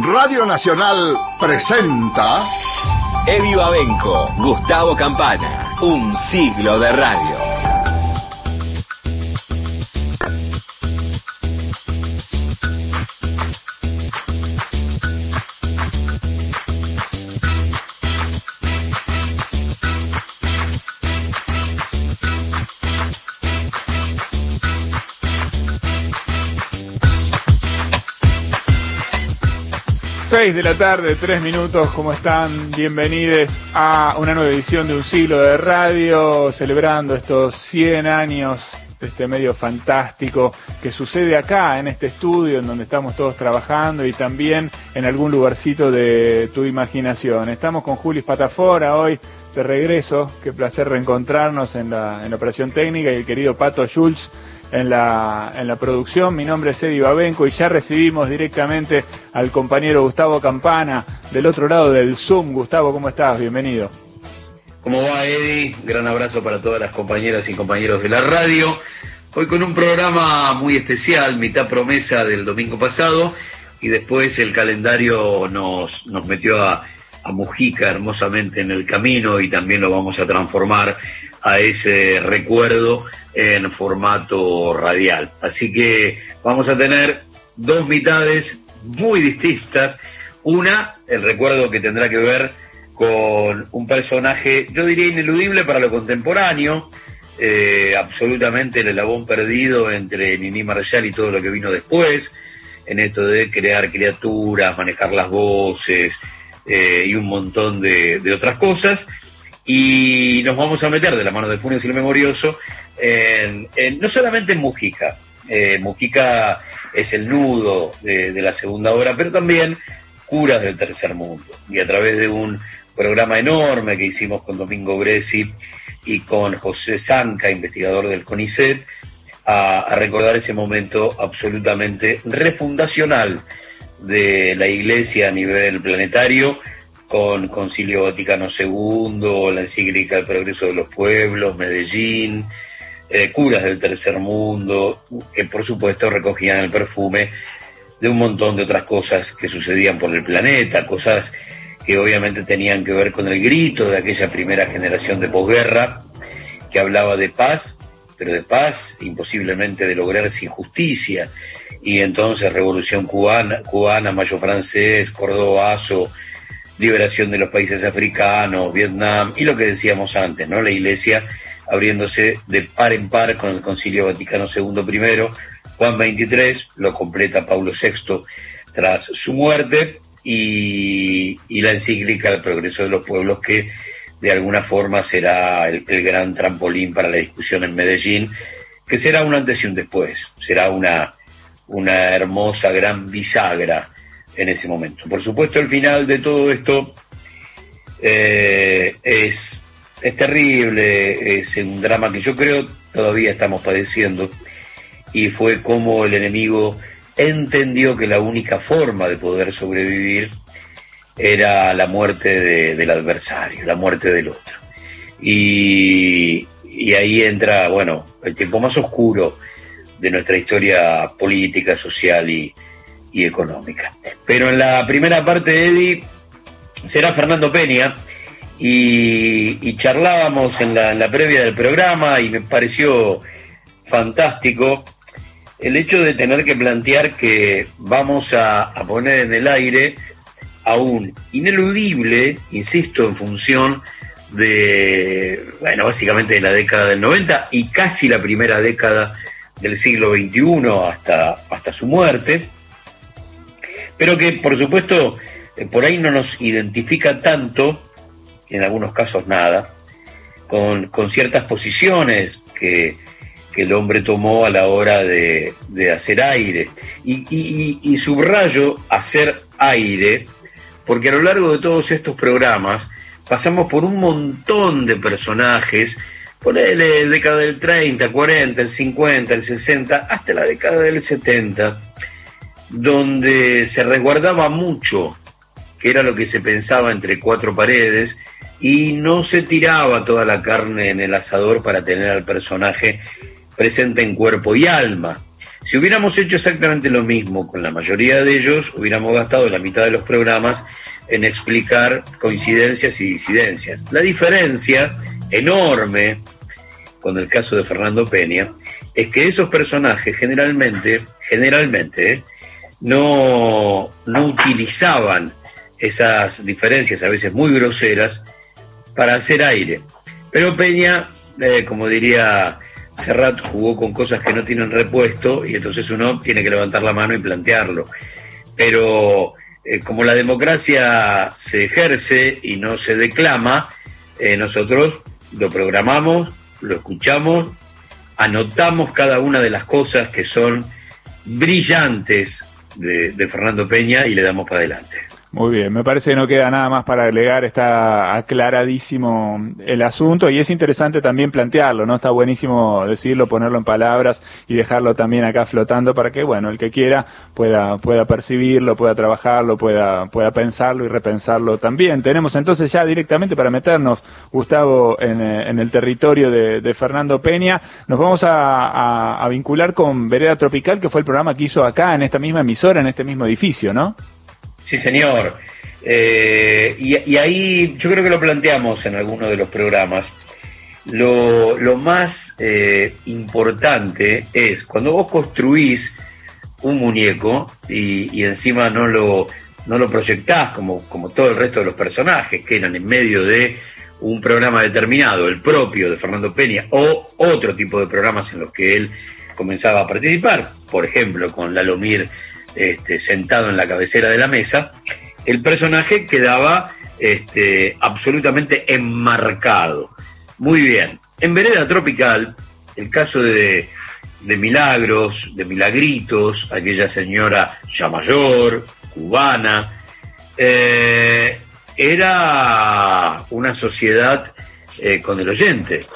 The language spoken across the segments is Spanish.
Radio Nacional presenta Eddie Babenco, Gustavo Campana, un siglo de radio. 6 de la tarde, 3 minutos, ¿cómo están? Bienvenidos a una nueva edición de Un Siglo de Radio, celebrando estos 100 años de este medio fantástico que sucede acá, en este estudio, en donde estamos todos trabajando y también en algún lugarcito de tu imaginación. Estamos con Juli Patafora hoy de regreso, qué placer reencontrarnos en la, en la operación técnica y el querido Pato Schultz en la, en la producción. Mi nombre es Eddie Babenco y ya recibimos directamente al compañero Gustavo Campana del otro lado del Zoom. Gustavo, ¿cómo estás? Bienvenido. ¿Cómo va, Eddie? Gran abrazo para todas las compañeras y compañeros de la radio. Hoy con un programa muy especial, mitad promesa del domingo pasado, y después el calendario nos, nos metió a, a Mujica hermosamente en el camino y también lo vamos a transformar a ese recuerdo en formato radial. Así que vamos a tener dos mitades muy distintas. Una, el recuerdo que tendrá que ver con un personaje, yo diría ineludible para lo contemporáneo, eh, absolutamente el elabón perdido entre Nini Marshall y todo lo que vino después, en esto de crear criaturas, manejar las voces eh, y un montón de, de otras cosas y nos vamos a meter de la mano de Funes y el Memorioso en, no solamente en Mujica, eh, Mujica es el nudo de, la segunda obra, pero también Curas del Tercer Mundo. Y a través de un programa enorme que hicimos con Domingo Gresi y con José Zanca, investigador del CONICET, a, a recordar ese momento absolutamente refundacional de la Iglesia a nivel planetario con Concilio Vaticano II, la encíclica El Progreso de los Pueblos, Medellín, eh, curas del tercer mundo, que por supuesto recogían el perfume de un montón de otras cosas que sucedían por el planeta, cosas que obviamente tenían que ver con el grito de aquella primera generación de posguerra, que hablaba de paz, pero de paz imposiblemente de lograr sin justicia, y entonces Revolución Cubana, cubana Mayo Francés, Cordobazo, liberación de los países africanos, Vietnam y lo que decíamos antes, ¿no? La Iglesia abriéndose de par en par con el Concilio Vaticano II primero, Juan 23 lo completa Pablo VI tras su muerte y, la encíclica El progreso de los pueblos que de alguna forma será el, el, gran trampolín para la discusión en Medellín, que será un antes y un después, será una, una hermosa gran bisagra en ese momento. Por supuesto, el final de todo esto eh, es, es terrible, es un drama que yo creo todavía estamos padeciendo, y fue como el enemigo entendió que la única forma de poder sobrevivir era la muerte del adversario, la muerte del otro. Y, y ahí entra, bueno, el tiempo más oscuro de nuestra historia política, social y, y económica. Pero en la primera parte, Eddie, será Fernando Peña y, charlábamos en la, previa del programa y me pareció fantástico el hecho de tener que plantear que vamos a, a poner en el aire a un ineludible, insisto, en función de, bueno, básicamente de la década del 90 y casi la primera década del siglo XXI hasta, hasta su muerte, pero que por supuesto eh, por ahí no nos identifica tanto, en algunos casos nada, con, ciertas posiciones que, el hombre tomó a la hora de, hacer aire. Y, subrayo hacer aire, porque a lo largo de todos estos programas pasamos por un montón de personajes, ponele década del 30, 40, el 50, el 60, hasta la década del 70 donde se resguardaba mucho, que era lo que se pensaba entre cuatro paredes, y no se tiraba toda la carne en el asador para tener al personaje presente en cuerpo y alma. Si hubiéramos hecho exactamente lo mismo con la mayoría de ellos, hubiéramos gastado la mitad de los programas en explicar coincidencias y disidencias. La diferencia enorme con el caso de Fernando Peña es que esos personajes generalmente, generalmente, ¿eh? No, no utilizaban esas diferencias, a veces muy groseras, para hacer aire. Pero Peña, eh, como diría Serrat, jugó con cosas que no tienen repuesto y entonces uno tiene que levantar la mano y plantearlo. Pero eh, como la democracia se ejerce y no se declama, eh, nosotros lo programamos, lo escuchamos, anotamos cada una de las cosas que son brillantes de Fernando Peña y le damos para adelante. Muy bien, me parece que no queda nada más para agregar, está aclaradísimo el asunto y es interesante también plantearlo, ¿no? Está buenísimo decirlo, ponerlo en palabras y dejarlo también acá flotando para que, bueno, el que quiera pueda, pueda percibirlo, pueda trabajarlo, pueda, pueda pensarlo y repensarlo también. Tenemos entonces ya directamente para meternos, Gustavo, en, eh, el territorio de, Fernando Peña, nos vamos a, a vincular con Vereda Tropical, que fue el programa que hizo acá en esta misma emisora, en este mismo edificio, ¿no? Sí, señor. Eh, y, ahí yo creo que lo planteamos en alguno de los programas. Lo, más eh, importante es cuando vos construís un muñeco y, encima no lo, no lo proyectás como, como todo el resto de los personajes que eran en medio de un programa determinado, el propio de Fernando Peña, o otro tipo de programas en los que él comenzaba a participar, por ejemplo, con Lalomir este, sentado en la cabecera de la mesa, el personaje quedaba este, absolutamente enmarcado. Muy bien. En Vereda Tropical, el caso de, Milagros, de Milagritos, aquella señora ya mayor, cubana, eh, era una sociedad eh, con el oyente.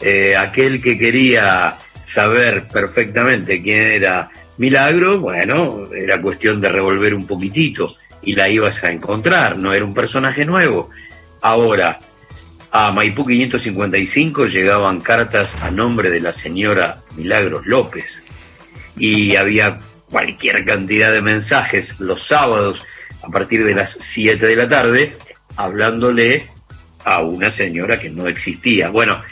Eh, aquel que quería saber perfectamente quién era Milagro, bueno, era cuestión de revolver un poquitito y la ibas a encontrar, no era un personaje nuevo. Ahora, a Maipú 555 llegaban cartas a nombre de la señora Milagros López y había cualquier cantidad de mensajes los sábados a partir de las 7 de la tarde hablándole a una señora que no existía. Bueno,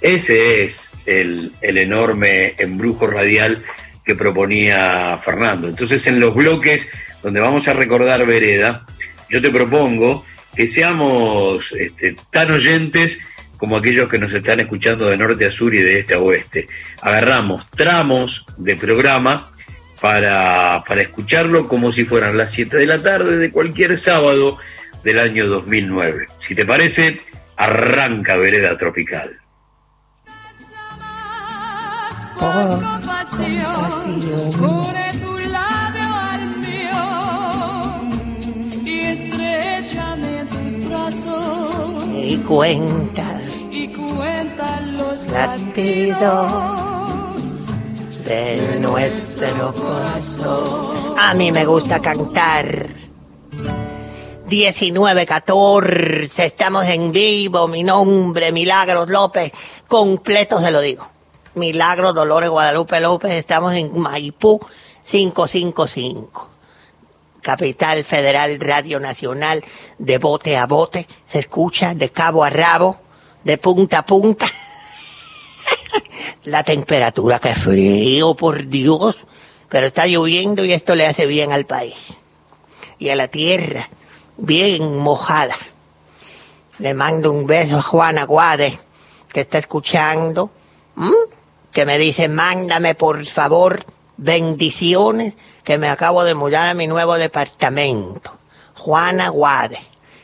ese es el, el enorme embrujo radial que proponía Fernando. Entonces, en los bloques donde vamos a recordar Vereda, yo te propongo que seamos este, tan oyentes como aquellos que nos están escuchando de norte a sur y de este a oeste. Agarramos tramos de programa para, para escucharlo como si fueran las 7 de la tarde de cualquier sábado del año 2009. Si te parece, arranca Vereda Tropical compasión, tu labio al mío y estrechame tus brazos. Y cuenta, y cuenta los latidos de nuestro corazón. A mí me gusta cantar. 1914, estamos en vivo, mi nombre, Milagros López, completo se lo digo. Milagro Dolores Guadalupe López, estamos en Maipú 555. Capital Federal Radio Nacional, de bote a bote, se escucha de cabo a rabo, de punta a punta. La temperatura, que frío, por Dios, pero está lloviendo y esto le hace bien al país. Y a la tierra, bien mojada. Le mando un beso a Juana Guade, que está escuchando que me dice, mándame por favor bendiciones, que me acabo de mudar a mi nuevo departamento. Juana Guade.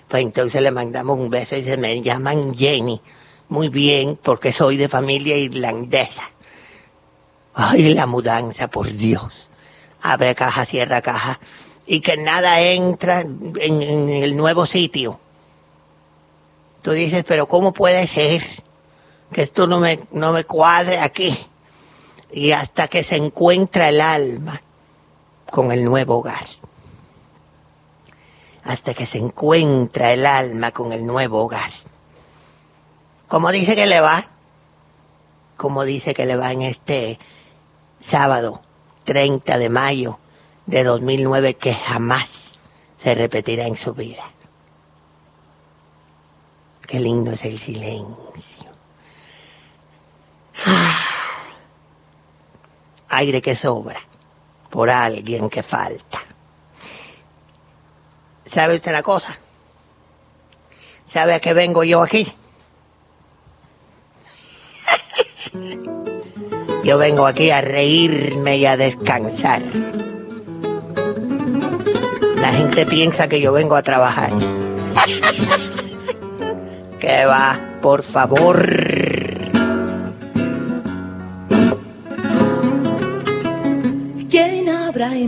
Pues entonces le mandamos un beso y se me llaman Jenny. Muy bien, porque soy de familia irlandesa. Ay, la mudanza, por Dios. Abre caja, cierra caja. Y que nada entra en, en el nuevo sitio. Tú dices, pero ¿cómo puede ser? Que esto no me, no me cuadre aquí. Y hasta que se encuentra el alma con el nuevo hogar. Hasta que se encuentra el alma con el nuevo hogar. Como dice que le va, como dice que le va en este sábado 30 de mayo de 2009 que jamás se repetirá en su vida. Qué lindo es el silencio. Ah. Aire que sobra por alguien que falta. ¿Sabe usted la cosa? ¿Sabe a qué vengo yo aquí? Yo vengo aquí a reírme y a descansar. La gente piensa que yo vengo a trabajar. Que va, por favor.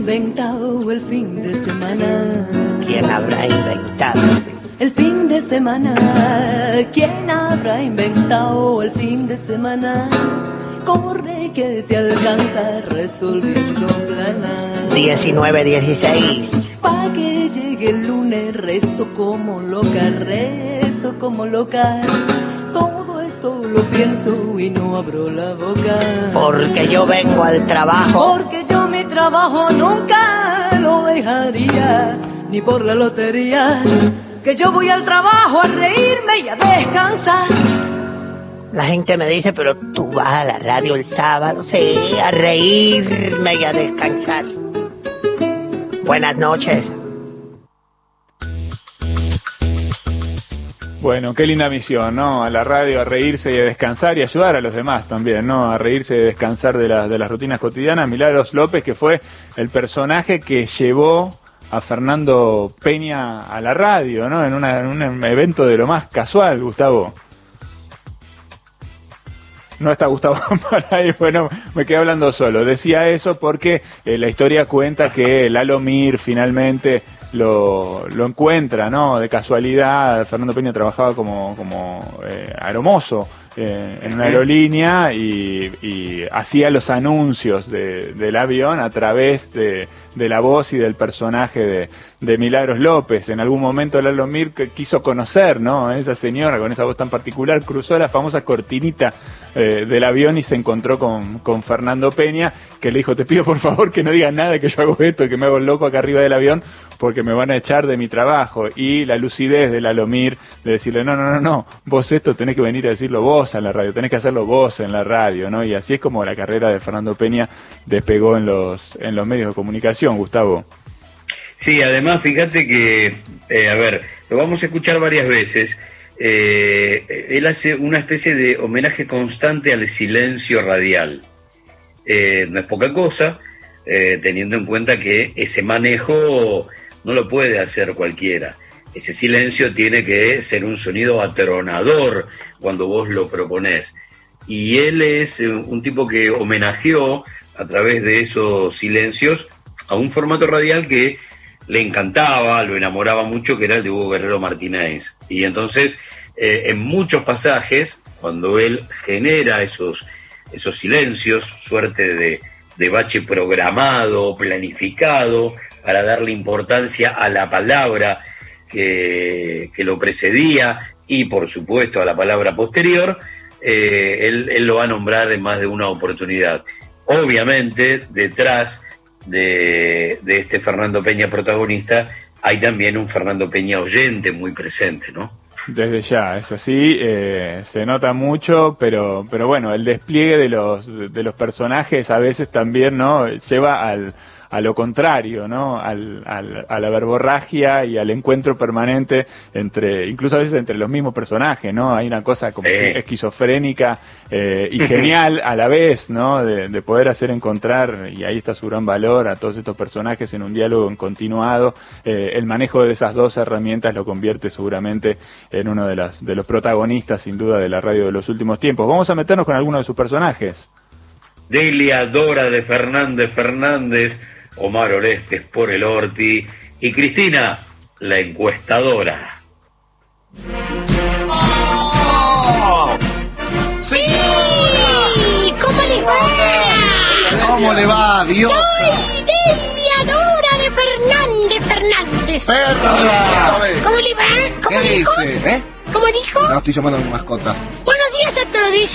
Inventado el fin de semana? ¿Quién habrá inventado? El fin de semana. ¿Quién habrá inventado el fin de semana? Corre que te alcanza resolviendo planas. 19, 16. Pa' que llegue el lunes rezo como loca, rezo como loca. Todo esto lo pienso y no abro la boca. Porque yo vengo al trabajo. Porque yo trabajo nunca lo dejaría, ni por la lotería. Que yo voy al trabajo a reírme y a descansar. La gente me dice, pero tú vas a la radio el sábado, sí, a reírme y a descansar. Buenas noches. Bueno, qué linda misión, ¿no? A la radio a reírse y a descansar y ayudar a los demás también, ¿no? A reírse y descansar de, las de las rutinas cotidianas. Milagros López, que fue el personaje que llevó a Fernando Peña a la radio, ¿no? En, una- en un evento de lo más casual, Gustavo. No está Gustavo por ahí, bueno, me quedé hablando solo. Decía eso porque eh, la historia cuenta que Lalo Mir finalmente lo, lo encuentra, ¿no? De casualidad, Fernando Peña trabajaba como, como eh, aeromozo eh, en una aerolínea y, y hacía los anuncios de- del avión a través de, de la voz y del personaje de, de Milagros López. En algún momento Lalo Mir quiso conocer, ¿no? A esa señora con esa voz tan particular, cruzó la famosa cortinita eh, del avión y se encontró con, con Fernando Peña, que le dijo, te pido por favor que no digas nada, que yo hago esto, que me hago loco acá arriba del avión, porque me van a echar de mi trabajo. Y la lucidez de Lalo Mir de decirle, no, no, no, no, vos esto tenés que venir a decirlo vos en la radio, tenés que hacerlo vos en la radio, ¿no? Y así es como la carrera de Fernando Peña despegó en los, en los medios de comunicación, Gustavo. Sí, además, fíjate que, eh, a ver, lo vamos a escuchar varias veces. Eh, él hace una especie de homenaje constante al silencio radial. Eh, no es poca cosa, teniendo en cuenta que ese manejo no lo puede hacer cualquiera. Ese silencio tiene que ser un sonido atronador cuando vos lo proponés. Y él es un tipo que homenajeó a través de esos silencios a un formato radial que le encantaba, lo enamoraba mucho, que era el de Hugo Guerrero Martínez. Y entonces, eh, en muchos pasajes, cuando él genera esos, esos silencios, suerte de, de bache programado, planificado, para darle importancia a la palabra que, que lo precedía y, por supuesto, a la palabra posterior, eh, él, él lo va a nombrar en más de una oportunidad. Obviamente, detrás de, este Fernando Peña protagonista, hay también un Fernando Peña oyente muy presente, ¿no? Desde ya, es así, eh, se nota mucho, pero, pero bueno, el despliegue de los, de los personajes a veces también, ¿no? Lleva al, a lo contrario, ¿no? Al, al- a la verborragia y al encuentro permanente entre, incluso a veces entre los mismos personajes, ¿no? Hay una cosa como Sí. esquizofrénica eh, y genial a la vez, ¿no? De, de poder hacer encontrar, y ahí está su gran valor, a todos estos personajes en un diálogo en continuado. Eh, el manejo de esas dos herramientas lo convierte seguramente en uno de, las, de los protagonistas, sin duda, de la radio de los últimos tiempos. Vamos a meternos con algunos de sus personajes. Delia Dora de Fernández Fernández, Omar Orestes por el Orti y Cristina, la encuestadora. ¡Sí! ¿Cómo les va? ¿Cómo le va, Dios? Soy Deliadora de Fernández Fernández. ¡Perra! ¿Cómo le va? ¿Cómo ¿Qué dijo? dice? ¿Eh? ¿Cómo dijo? No, estoy llamando a mi mascota.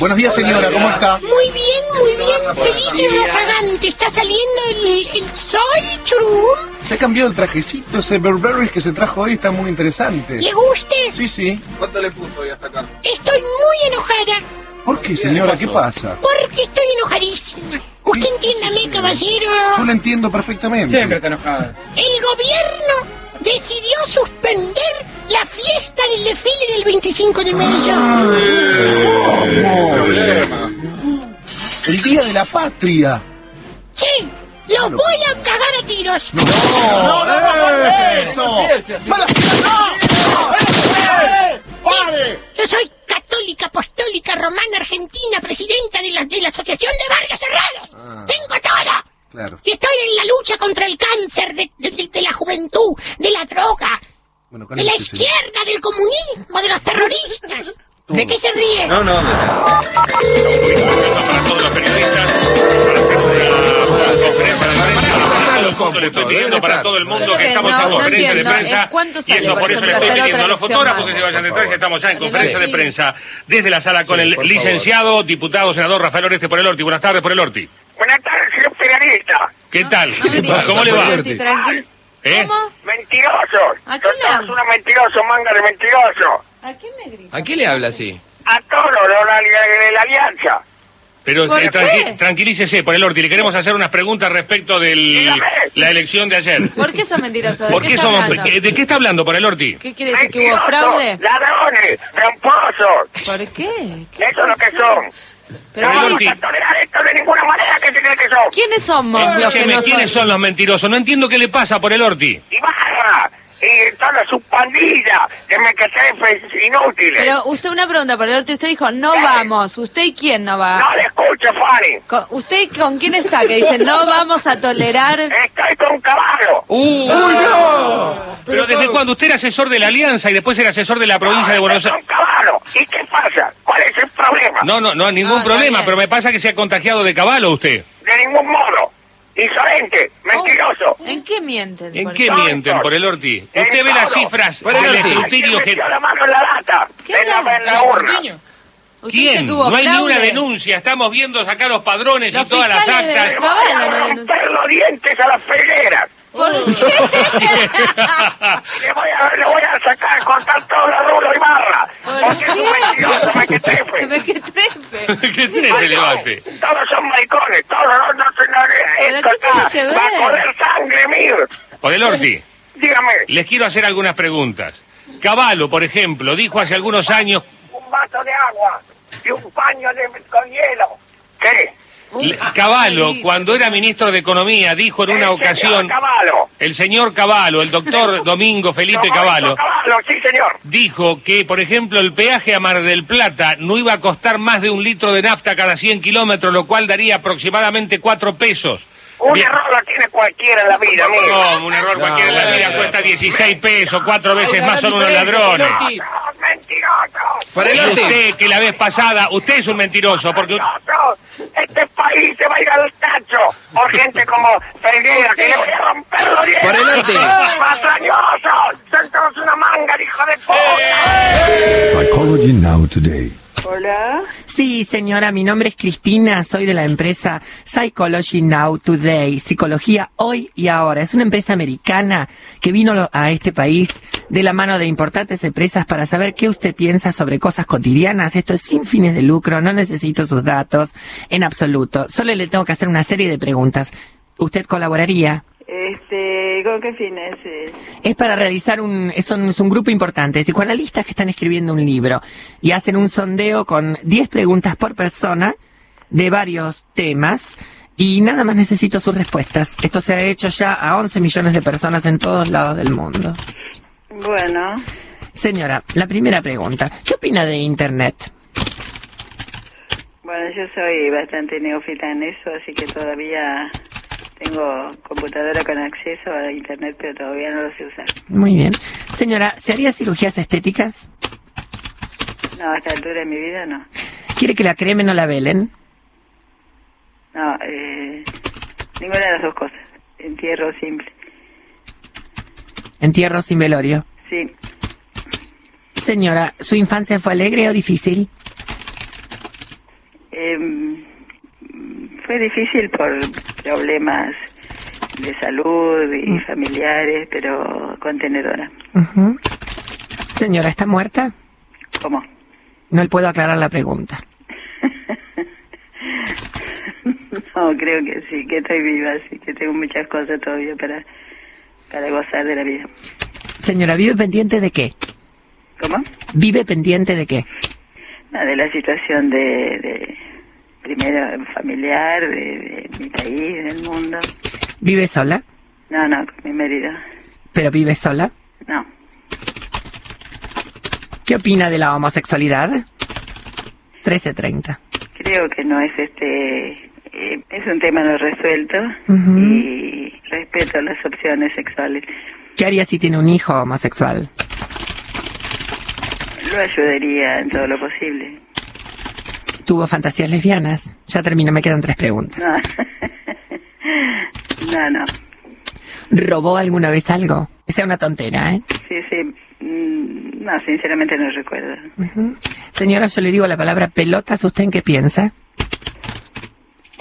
Buenos días, señora, ¿cómo está? Muy bien, muy bien. Feliz y razagante. Está saliendo el, el sol, churum. Se ha cambiado el trajecito, ese Burberry que se trajo hoy está muy interesante. ¿Le guste? Sí, sí. ¿Cuánto le puso hoy hasta acá? Estoy muy enojada. ¿Por qué, señora? ¿Qué pasa? Porque estoy enojadísima. Usted entiéndame, caballero. Yo lo entiendo perfectamente. Siempre está enojada. El gobierno decidió suspender la fiesta del desfile del 25 de mayo. ¿Cómo? Problema. El Día de la Patria. Sí, los voy a cagar a tiros. No, no, no, no, eso. Yo soy católica, apostólica, romana, argentina, presidenta de la, de la Asociación de Barrios Cerrados. Ah. Tengo todo. Claro. Y estoy en la lucha contra el cáncer de, de- de- de la juventud, de la droga, Bueno, de la izquierda, del comunismo, de los terroristas. ¿De qué se ríe? No, no. para todos los periodistas, para hacer una conferencia de prensa para todo el mundo. Le estoy pidiendo para todo el mundo que estamos en conferencia de prensa. Y eso por eso le estoy pidiendo a los fotógrafos que se vayan detrás. Estamos ya en conferencia de prensa desde la sala con el licenciado, diputado, senador Rafael Oreste por el Orti. Buenas tardes por el Orti. Buenas tardes, señor periodista. ¿Qué tal? No ¿Cómo le va? Tranquilo. ¿Eh? ¿Cómo? Mentirosos. ¿A quién Son le habla? unos mentirosos, manga de mentirosos. ¿A quién me grita? ¿A quién le habla así? A todos los de la, de la alianza. Pero ¿Por eh, qué? tranquilícese por el Orti. Le queremos hacer unas preguntas respecto de la elección de ayer. ¿Por qué sos mentiroso? ¿De ¿Por qué qué está somos, hablando? ¿qué- ¿De qué está hablando por el Orti? ¿Qué quiere decir? ¿Que hubo Mentirosos, fraude? Ladrones, tramposos. ¿Por qué? ¿Qué Eso es lo que son. Pero no vamos a tolerar esto de ninguna manera que se cree que son. ¿Quiénes somos los que Escúcheme, no ¿quiénes son? son los mentirosos? No entiendo qué le pasa por el Orti. Ibarra y toda su pandilla de mequetrefes inútiles. Pero usted una pregunta por el. Usted dijo, no ¿Qué? vamos. ¿Usted y quién no va? No le escuche, Fanny. Con- ¿Usted con quién está? Que dice, no vamos a tolerar... Estoy con caballo. ¡Uy, no! Pero ¿desde cuándo? Usted era asesor de la Alianza y después era asesor de la provincia de Buenos Aires. con caballo. ¿Y qué pasa? ¿Cuál es el problema? No, no, no, ningún Ah, problema, bien. pero me pasa que se ha contagiado de caballo usted. De ningún modo. Insolente, mentiroso. ¿En qué mienten? ¿En qué mienten por el Orti? En Usted ve las cifras Por el escrutinio ¿Quién que... la mano en la lata? ¿Qué En la, en la urna. ¿Usted dice ¿Quién? No hay ni una denuncia. Estamos viendo sacar los padrones y Los todas las de- actas. Voy a no los dientes a las felgueras. ¿Por qué? Le voy a, le voy a sacar, cortar todo lo duro y barra. ¿Por Porque es un mentiroso, mequetrefe. ¿De qué trefe? ¿Qué tiene ese debate? Todos son maricones, todos no, no, no, ¿Pero esto está, va a correr sangre mío. Por el Orti. Dígame, Les quiero hacer algunas preguntas. Caballo, por ejemplo, dijo hace algunos años un vaso de agua y un paño de, con hielo. ¿Qué? Le- Caballo, cuando era ministro de Economía, dijo en una El ocasión, señor Caballo. el señor Caballo, el doctor Domingo Felipe Caballo, Caballo, sí, señor. dijo que, por ejemplo, el peaje a Mar del Plata no iba a costar más de un litro de nafta cada 100 kilómetros, lo cual daría aproximadamente 4 pesos. Un Bien. error lo tiene cualquiera en la vida, mire. No, un error cualquiera en la vida cuesta 16 pesos, cuatro veces más son unos ladrones. No, mentiroso. Por el usted, que la vez pasada, usted es un mentiroso, porque... Este país se va a ir al tacho por gente como Felguera, que le voy a romper los dientes. Por el norte. ¡Patrañosos! ¡Son todos una manga hijo de puta! Psychology Now Today. Hola. Sí, señora, mi nombre es Cristina, soy de la empresa Psychology Now Today, Psicología Hoy y Ahora. Es una empresa americana que vino a este país de la mano de importantes empresas para saber qué usted piensa sobre cosas cotidianas. Esto es sin fines de lucro, no necesito sus datos en absoluto. Solo le tengo que hacer una serie de preguntas. ¿Usted colaboraría? Este, ¿con qué fines? Es para realizar un, es un, es un grupo importante de psicoanalistas que están escribiendo un libro y hacen un sondeo con 10 preguntas por persona de varios temas y nada más necesito sus respuestas. Esto se ha hecho ya a 11 millones de personas en todos lados del mundo. Bueno, Señora, la primera pregunta. ¿Qué opina de Internet? bueno, yo soy bastante neófita en eso, así que todavía tengo computadora con acceso a internet, pero todavía no lo sé usar. Muy bien. Señora, ¿se haría cirugías estéticas? No, a esta altura de mi vida no. ¿Quiere que la cremen o la velen? No, eh, ninguna de las dos cosas. Entierro simple. ¿Entierro sin velorio? Sí. Señora, ¿su infancia fue alegre o difícil? Eh, fue difícil por problemas de salud y familiares, pero contenedora. Señora, ¿está muerta? ¿Cómo? No le puedo aclarar la pregunta. No, creo que sí, que estoy viva, así que tengo muchas cosas todavía para, para gozar de la vida. Señora, ¿vive pendiente de qué? ¿Cómo? ¿Vive pendiente de qué? No, de la situación de, de primero familiar, de, de mi país, del mundo. ¿Vive sola? No, no, con mi marido. ¿Pero vive sola? No. ¿Qué opina de la homosexualidad? 1330. Creo que no es este, eh, es un tema no resuelto Ujú. y respeto las opciones sexuales. ¿Qué haría si tiene un hijo homosexual? Lo ayudaría en todo lo posible. ¿Tuvo fantasías lesbianas? Ya termino, me quedan tres preguntas. No, no, no. ¿Robó alguna vez algo? Sea una tontera, ¿eh? Sí, sí. mm, No, sinceramente no recuerdo. Señora, yo le digo la palabra pelotas, ¿usted en qué piensa?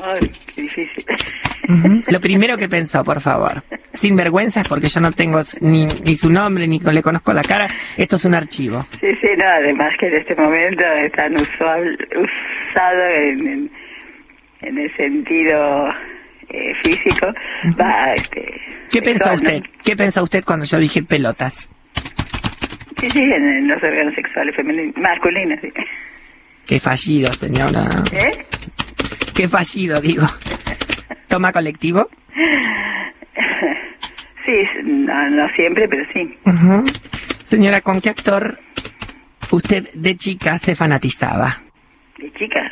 Ay, qué difícil. Lo primero que pensó, por favor. Sin vergüenzas, porque yo no tengo ni, ni su nombre, ni le conozco la cara. Esto es un archivo. Sí, sí, no, además que en este momento es tan usual, usado en, en, en el sentido eh, físico. Va, este... ¿Qué ¿no? usted? ¿Qué pensó usted cuando yo dije pelotas? Sí, sí, en, en los órganos sexuales femeninos, masculinos, sí. Qué fallido, señora. ¿Eh? Qué fallido, digo. ¿Toma colectivo? Sí, no, no siempre, pero sí. Ujú. Señora, ¿con qué actor usted de chica se fanatizaba? De chica.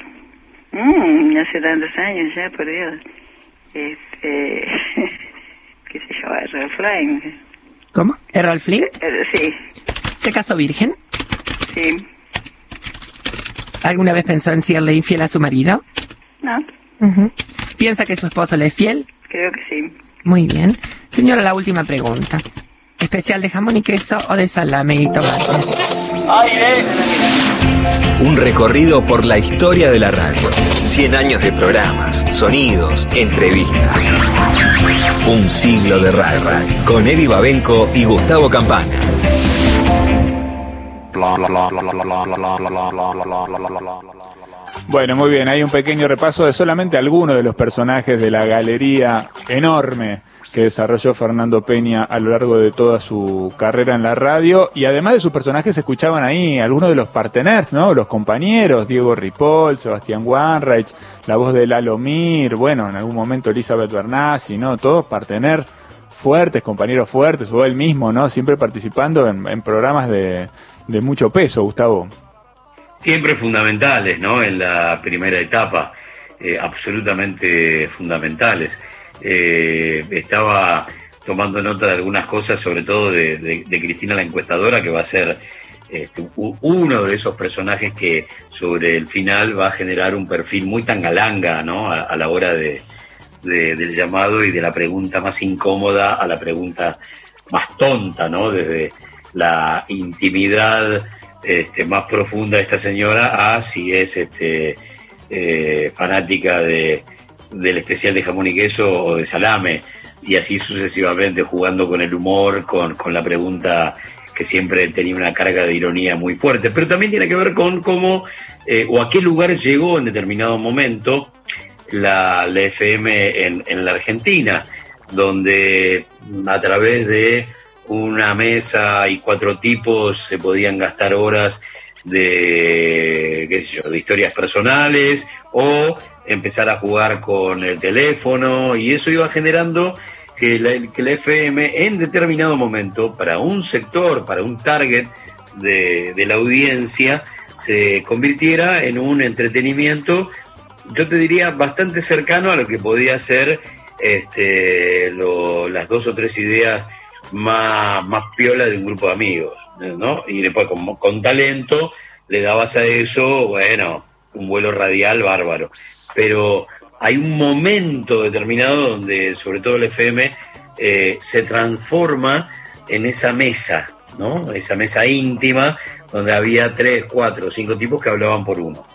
Mm, hace tantos años ya, por Dios. Este... qué sé yo, Errol Flynn. ¿Cómo? ¿Errol Flynn? Eh, sí, ¿Se casó virgen? sí. ¿Alguna vez pensó en serle infiel a su marido? No. ¿Piensa que su esposo le es fiel? creo que sí. Muy bien. Señora, la última pregunta. ¿Especial de jamón y queso o de salame y tomate? Un recorrido por la historia de la radio. 100 años de programas, sonidos, entrevistas. Un siglo de radio. Con Eddie Babenco y Gustavo Campana. Bueno, muy bien, hay un pequeño repaso de solamente algunos de los personajes de la galería enorme que desarrolló Fernando Peña a lo largo de toda su carrera en la radio y además de sus personajes se escuchaban ahí algunos de los parteners, ¿no? Los compañeros, Diego Ripoll, Sebastián Wanreich, la voz de Lalo Mir, bueno, en algún momento Elizabeth Bernassi, ¿no? Todos partener fuertes, compañeros fuertes, o él mismo, ¿no? Siempre participando en, programas de mucho peso, Gustavo. Siempre fundamentales, ¿no? En la primera etapa, eh, absolutamente fundamentales. Eh, estaba tomando nota de algunas cosas, sobre todo de, de- Cristina la encuestadora, que va a ser este, uno de esos personajes que sobre el final va a generar un perfil muy tangalanga, ¿no? A, a la hora de- del llamado y de la pregunta más incómoda a la pregunta más tonta, ¿no? Desde la intimidad este, más profunda esta señora a si es este, eh, fanática de, del especial de jamón y queso o de salame, y así sucesivamente, jugando con el humor, con, con la pregunta que siempre tenía una carga de ironía muy fuerte, pero también tiene que ver con cómo eh, o a qué lugar llegó en determinado momento la, la FM en, en la Argentina, donde a través de una mesa y cuatro tipos se podían gastar horas de, qué sé yo, de historias personales o empezar a jugar con el teléfono y eso iba generando que la, que la FM en determinado momento para un sector, para un target de, de la audiencia se convirtiera en un entretenimiento yo te diría bastante cercano a lo que podía ser este, lo- las dos o tres ideas más, más piola de un grupo de amigos, ¿no? Y después con, con talento le dabas a eso, bueno, un vuelo radial bárbaro. Pero hay un momento determinado donde, sobre todo el FM, eh, se transforma en esa mesa, ¿no? Esa mesa íntima donde había tres, cuatro, cinco tipos que hablaban por uno.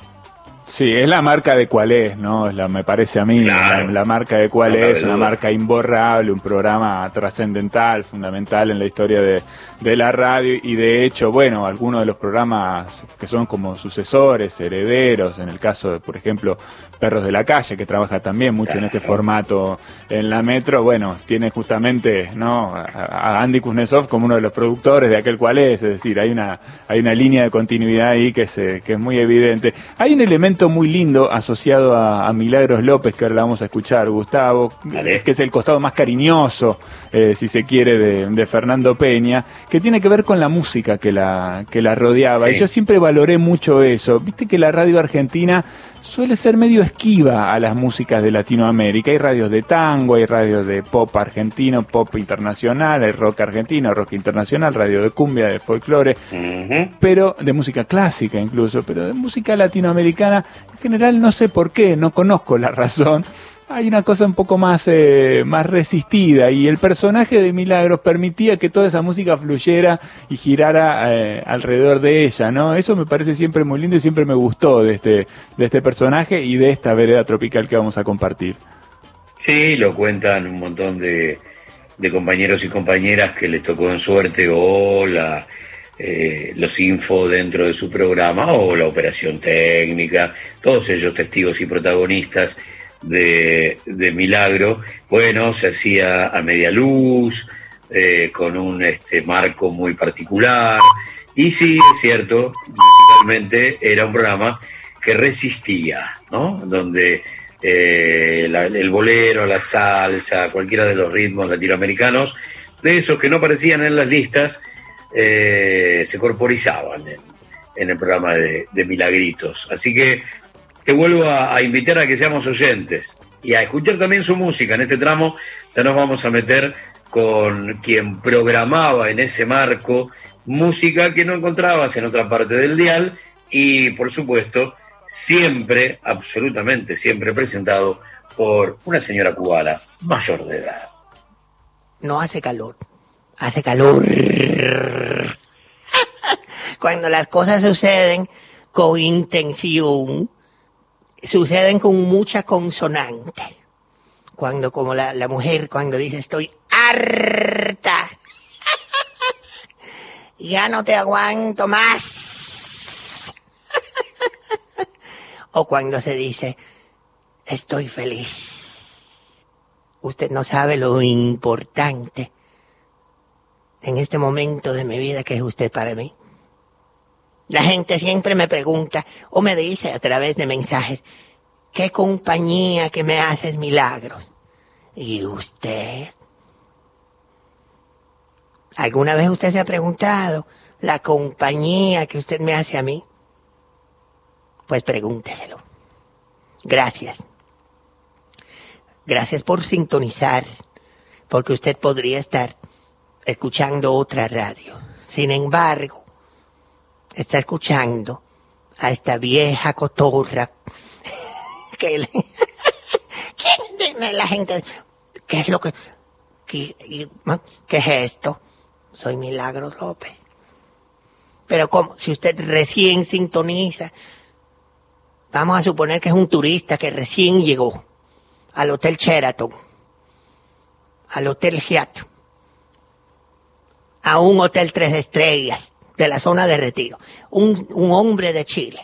Sí, es la marca de cuál es, ¿no? Es la, me parece a mí, la, la marca de cuál No es, una marca imborrable, un programa trascendental, fundamental en la historia de, de la radio. Y de hecho, bueno, algunos de los programas que son como sucesores, herederos, en el caso de, por ejemplo, Perros de la Calle, que trabaja también mucho en este formato en la metro, bueno, tiene justamente, ¿no? A, Andy Kuznetsov como uno de los productores de aquel cual es, es decir, hay una, hay una línea de continuidad ahí que, se, que es muy evidente. Hay un elemento muy lindo asociado a, a Milagros López, que ahora la vamos a escuchar, Gustavo, que es el costado más cariñoso, eh, si se quiere, de, de Fernando Peña, que tiene que ver con la música que la, que la rodeaba. Sí. Y yo siempre valoré mucho eso. Viste que la radio argentina suele ser medio esquiva a las músicas de Latinoamérica. Hay radios de tango, hay radios de pop argentino, pop internacional, hay rock argentino, rock internacional, radio de cumbia, de folclore, pero de música clásica incluso, pero de música latinoamericana en general no sé por qué, no conozco la razón. Hay una cosa un poco más, eh, más resistida y el personaje de Milagros permitía que toda esa música fluyera y girara eh, alrededor de ella, ¿no? Eso me parece siempre muy lindo y siempre me gustó de este, de este personaje y de esta vereda tropical que vamos a compartir. Sí, lo cuentan un montón de, de compañeros y compañeras que les tocó en suerte o la, eh, los info dentro de su programa o la operación técnica, todos ellos testigos y protagonistas de, de Milagro. Bueno, se hacía a media luz, eh, con un este, marco muy particular. Y sí, es cierto, musicalmente era un programa que resistía, ¿no? Donde eh, la- el bolero, la salsa, cualquiera de los ritmos latinoamericanos, de esos que no aparecían en las listas, eh, se corporizaban en, en el programa de, de Milagritos. Así que te vuelvo a, invitar a que seamos oyentes y a escuchar también su música. En este tramo ya nos vamos a meter con quien programaba en ese marco música que no encontrabas en otra parte del dial y por supuesto siempre, absolutamente siempre presentado por una señora cubana mayor de edad. No hace calor. Hace calor. Cuando las cosas suceden con intención, suceden con mucha consonante. Cuando, como la, la mujer, cuando dice estoy harta. ya no te aguanto más. o cuando se dice estoy feliz. Usted no sabe lo importante en este momento de mi vida que es usted para mí. La gente siempre me pregunta o me dice a través de mensajes, ¿qué compañía que me haces milagros? ¿Y usted? ¿Alguna vez usted se ha preguntado la compañía que usted me hace a mí? Pues pregúnteselo. Gracias. Gracias por sintonizar, porque usted podría estar escuchando otra radio. Sin embargo, está escuchando a esta vieja cotorra que le- la gente, ¿qué es lo que, qué, qué es esto? Soy Milagros López. Pero como, si usted recién sintoniza, vamos a suponer que es un turista que recién llegó al Hotel Sheraton, al Hotel Hyatt, a un hotel tres estrellas de la zona de retiro, un, un hombre de Chile.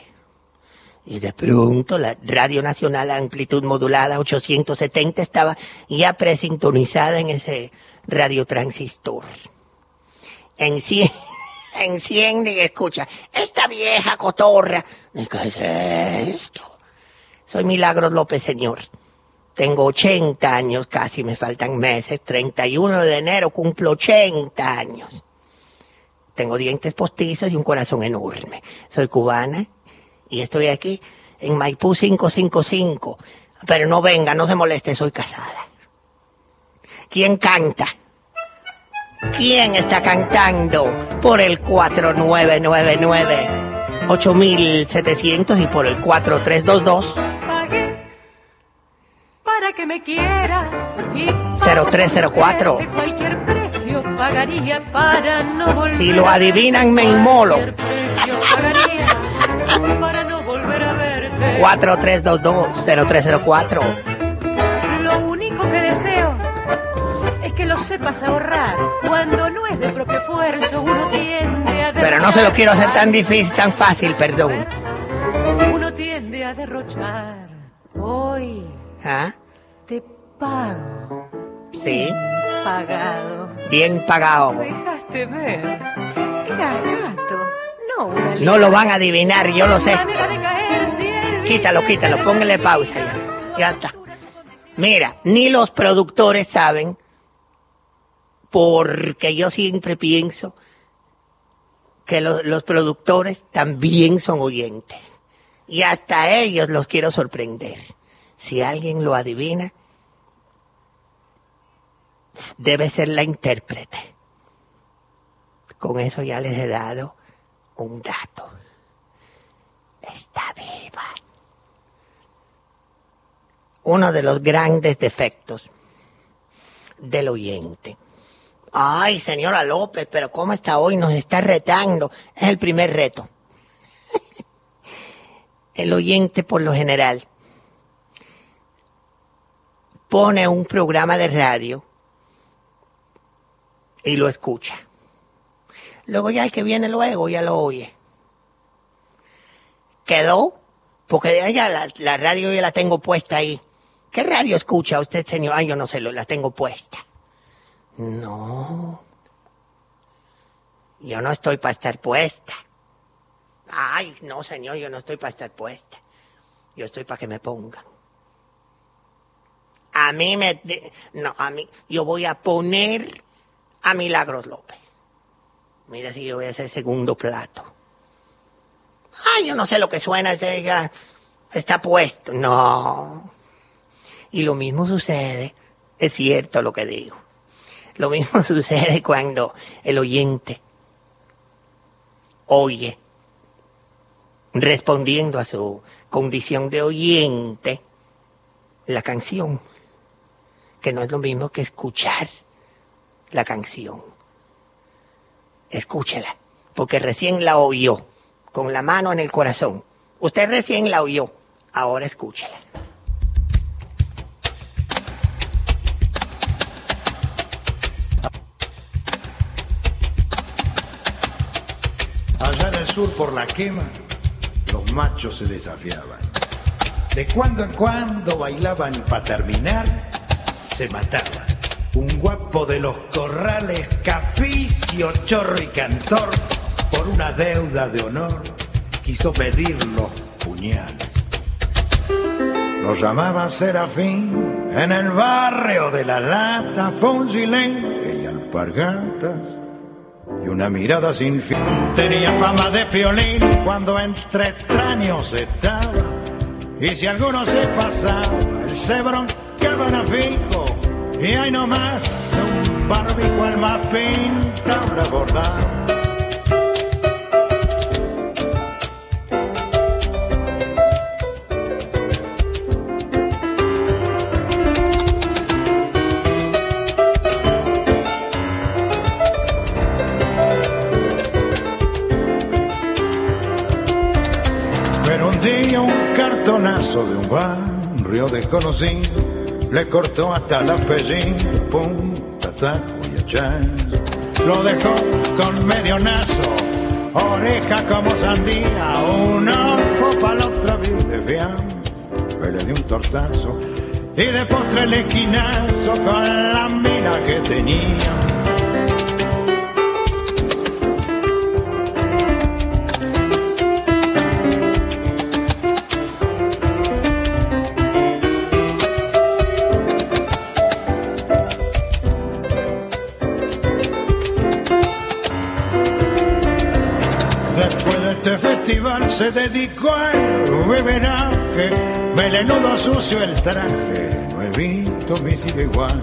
Y de pronto la Radio Nacional a amplitud modulada 870 estaba ya presintonizada en ese radiotransistor. Enciende, enciende y escucha, esta vieja cotorra. ¿Y ¿Qué es esto? Soy Milagros López, señor. Tengo 80 años, casi me faltan meses. 31 de enero cumplo 80 años. Tengo dientes postizos y un corazón enorme. Soy cubana y estoy aquí en Maipú 555. Pero no venga, no se moleste, soy casada. ¿Quién canta? ¿Quién está cantando por el 4999 8700 y por el 4322 Pagué para que me quieras y 0304? de cualquier precio pagaría para no volver Si lo adivinan, me inmolo. para no volver a verte 4322-0304. Lo único que deseo es que lo sepas ahorrar. Cuando no es de propio esfuerzo, uno tiende a Pero no se lo quiero hacer tan difícil, tan fácil, perdón. Uno tiende a derrochar. Hoy ¿Ah? Te pago. Sí, Pagado. bien pagado. Dejaste ver. Era gato, no una No lo van a adivinar, yo lo sé. Quítalo, quítalo, póngale pausa ya. Ya está. Mira, ni los productores saben, porque yo siempre pienso que lo- los productores también son oyentes. Y hasta ellos los quiero sorprender. Si alguien lo adivina, debe ser la intérprete. Con eso ya les he dado un dato. Está viva. Uno de los grandes defectos del oyente. Ay, señora López, pero ¿cómo está hoy? Nos está retando. Es el primer reto. El oyente, por lo general, pone un programa de radio y lo escucha. Luego ya el que viene luego ya lo oye. Quedó, porque ya la, la radio yo la tengo puesta ahí. ¿Qué radio escucha usted, señor? Ay, yo no sé, lo- la tengo puesta. No. Yo no estoy para estar puesta. Ay, no, señor, yo no estoy para estar puesta. Yo estoy para que me pongan. A mí me... No, a mí... Yo voy a poner a Milagros López. Mira si yo voy a hacer segundo plato. Ay, yo no sé lo que suena, ese está puesto. No. Y lo mismo sucede, es cierto lo que digo. Lo mismo sucede cuando el oyente oye, respondiendo a su condición de oyente, la canción, que no es lo mismo que escuchar la canción. Escúchela, porque recién la oyó, con la mano en el corazón. Usted recién la oyó, ahora escúchela. Allá en el sur por la quema, los machos se desafiaban. De cuando en cuando bailaban para terminar, se mataban. Un guapo de los corrales, caficio, chorro y cantor, por una deuda de honor, quiso medir los puñales. Lo llamaban Serafín, en el barrio de la lata, fue y alpargatas y una mirada sin fin. Tenía fama de piolín cuando entre extraños estaba. Y si alguno se pasaba, el se a fijo. Y hay nomás un barbijo al más pintable bordado. Pero un día un cartonazo de un barrio desconocido le cortó hasta el apellido, punta, tajo y. Lo dejó con medio nazo, oreja como sandía, un ojo para la otra vez de fiambre, le dio un tortazo y de postre el esquinazo con la mina que tenía. Se dedicó al beberaje, melenudo sucio el traje, no he visto mi sigue igual.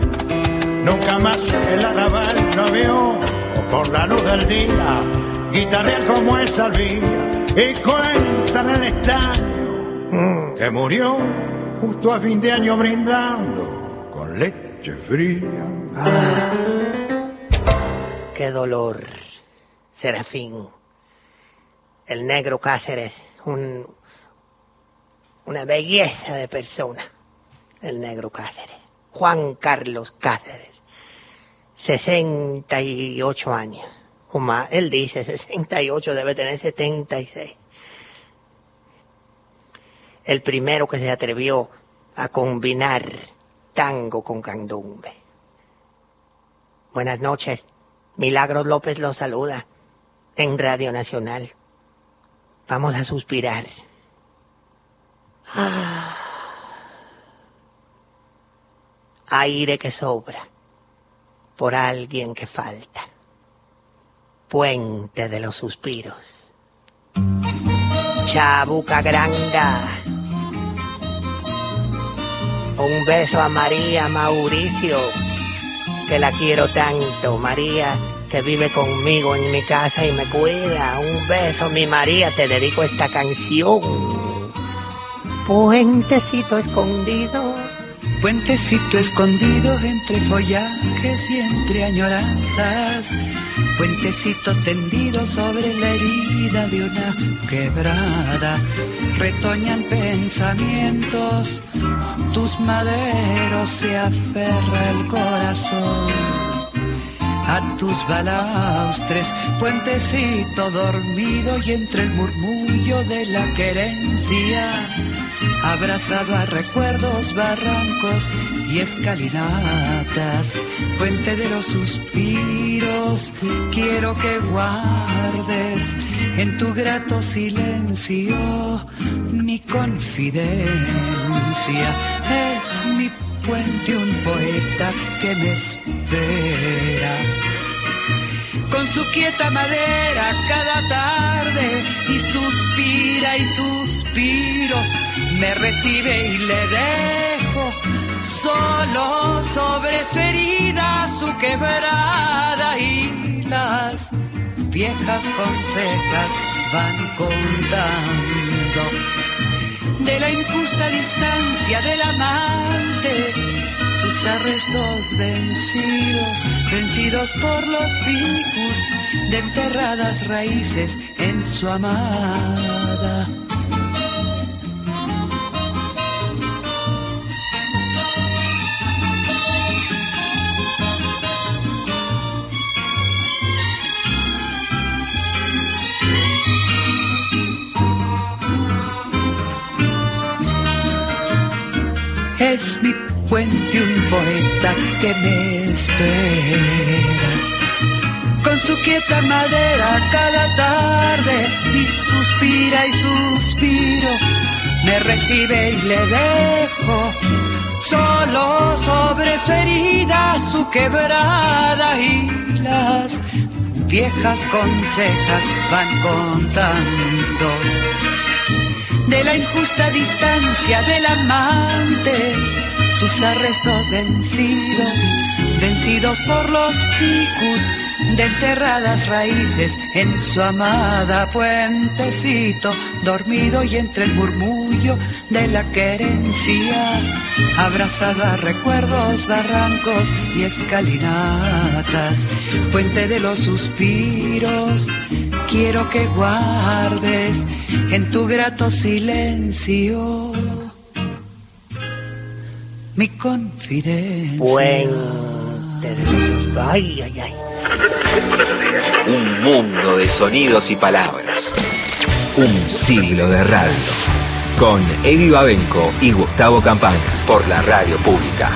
Nunca más el arrabal no vio por la luz del día, guitarrear como él sabía, y cuentan en el estadio que murió justo a fin de año brindando con leche fría. Qué dolor, Serafín. El negro Cáceres, un, una belleza de persona, el negro Cáceres. Juan Carlos Cáceres, 68 años. O más, él dice 68, debe tener 76. El primero que se atrevió a combinar tango con candombe. Buenas noches. Milagros López los saluda en Radio Nacional. Vamos a suspirar. Ah. Aire que sobra por alguien que falta. Puente de los suspiros. Chabuca Granda. Un beso a María Mauricio, que la quiero tanto. María, que vive conmigo en mi casa y me cuida. Un beso, mi María, te dedico esta canción. Puentecito escondido. Puentecito escondido entre follajes y entre añoranzas. Puentecito tendido sobre la herida de una quebrada. Retoñan pensamientos, tus maderos se aferra el corazón a tus balaustres, puentecito dormido y entre el murmullo de la querencia, abrazado a recuerdos, barrancos y escalinatas, puente de los suspiros, quiero que guardes en tu grato silencio mi confidencia, es mi puente un poeta que me espera. Con su quieta madera cada tarde y suspira y suspiro, me recibe y le dejo solo sobre su herida, su quebrada y las viejas consejas van contando de la injusta distancia del amante, sus arrestos vencidos, vencidos por los ficus de enterradas raíces en su amada. Es mi puente un poeta que me espera. Con su quieta madera cada tarde y suspira y suspiro. Me recibe y le dejo solo sobre su herida, su quebrada y las viejas consejas van contando de la injusta distancia del amante, sus arrestos vencidos, vencidos por los ficus de enterradas raíces en su amada puentecito, dormido y entre el murmullo de la querencia, abrazado a recuerdos, barrancos y escalinatas, puente de los suspiros, quiero que guardes en tu grato silencio mi confidencia. Puente de los Ay, ay, ay. Un mundo de sonidos y palabras. Un siglo de radio. Con Eddie Babenco y Gustavo Campaña por la radio pública.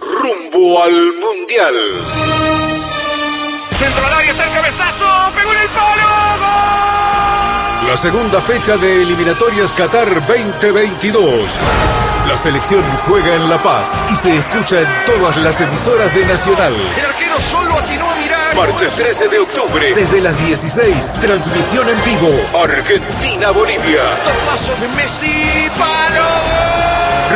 Rumbo al Mundial. La segunda fecha de eliminatorias Qatar 2022. La selección juega en La Paz y se escucha en todas las emisoras de Nacional. El arquero solo atinó a mirar. Martes 13 de octubre, desde las 16, transmisión en vivo. Argentina-Bolivia. Dos pasos de Messi, palo.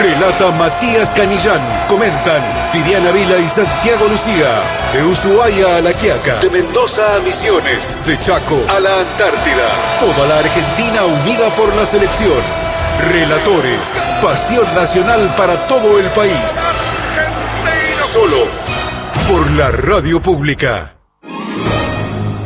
Relata Matías Canillán. Comentan Viviana Vila y Santiago Lucía. De Ushuaia a La Quiaca. De Mendoza a Misiones. De Chaco a la Antártida. Toda la Argentina unida por la selección. Relatores. Pasión nacional para todo el país. Solo por la radio pública.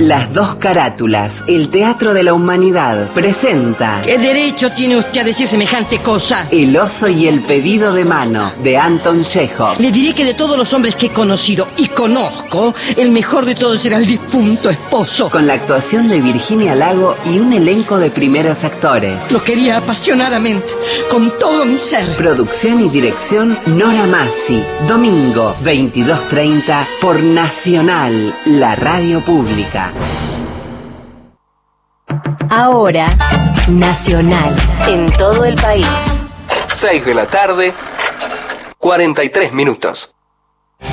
Las dos carátulas, el Teatro de la Humanidad, presenta ¿Qué derecho tiene usted a decir semejante cosa? El oso y el pedido de mano, de Anton Chekhov. Le diré que de todos los hombres que he conocido y conozco, el mejor de todos era el difunto esposo. Con la actuación de Virginia Lago y un elenco de primeros actores. Lo quería apasionadamente, con todo mi ser. Producción y dirección Nora Massi. Domingo, 22.30, por Nacional, la radio pública. Ahora, Nacional, en todo el país. 6 de la tarde, 43 minutos.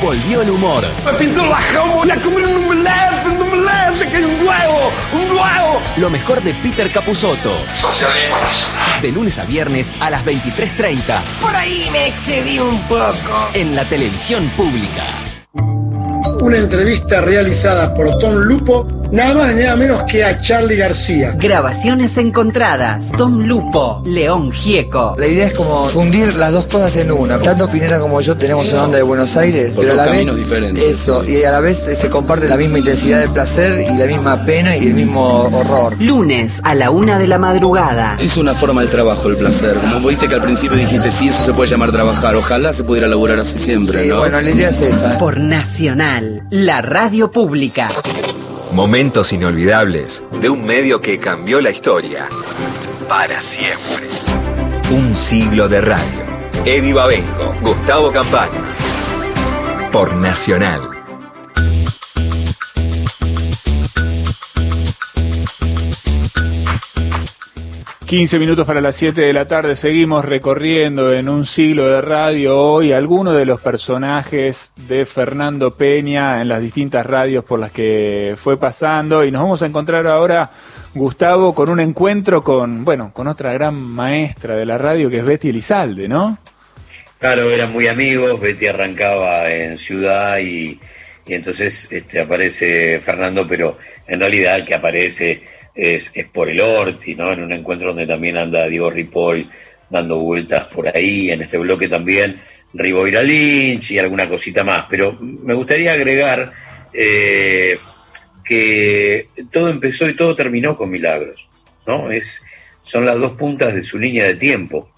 Volvió el humor. Me pintó la jamón, a comer un omelette, un omelette, que hay un huevo, un huevo. Lo mejor de Peter Capusotto. Socialismo nacional. De lunes a viernes a las 23.30. Por ahí me excedí un poco. En la televisión pública. Una entrevista realizada por Tom Lupo, nada más ni nada menos que a Charlie García. Grabaciones encontradas. Tom Lupo, León Gieco. La idea es como fundir las dos cosas en una. Tanto Pinera como yo tenemos una onda de Buenos Aires, Por pero a la vez diferentes. eso y a la vez se comparte la misma intensidad de placer y la misma pena y el mismo horror. Lunes a la una de la madrugada. Es una forma del trabajo, el placer. Como viste que al principio dijiste, sí, eso se puede llamar trabajar. Ojalá se pudiera laburar así siempre, ¿no? Bueno, la idea es esa. Por Nacional, la radio pública. Momentos inolvidables de un medio que cambió la historia. Para siempre. Un siglo de radio. Eddie Babenco, Gustavo Campana. Por Nacional. 15 minutos para las 7 de la tarde, seguimos recorriendo en un siglo de radio hoy algunos de los personajes de Fernando Peña en las distintas radios por las que fue pasando y nos vamos a encontrar ahora, Gustavo, con un encuentro con, bueno, con otra gran maestra de la radio que es Betty Elizalde, ¿no? Claro, eran muy amigos, Betty arrancaba en Ciudad y, y entonces este, aparece Fernando, pero en realidad el que aparece es, es por el Orti, ¿no? En un encuentro donde también anda Diego Ripoll dando vueltas por ahí, en este bloque también Riboira Lynch y alguna cosita más. Pero me gustaría agregar eh, que todo empezó y todo terminó con Milagros, ¿no? Es, son las dos puntas de su línea de tiempo,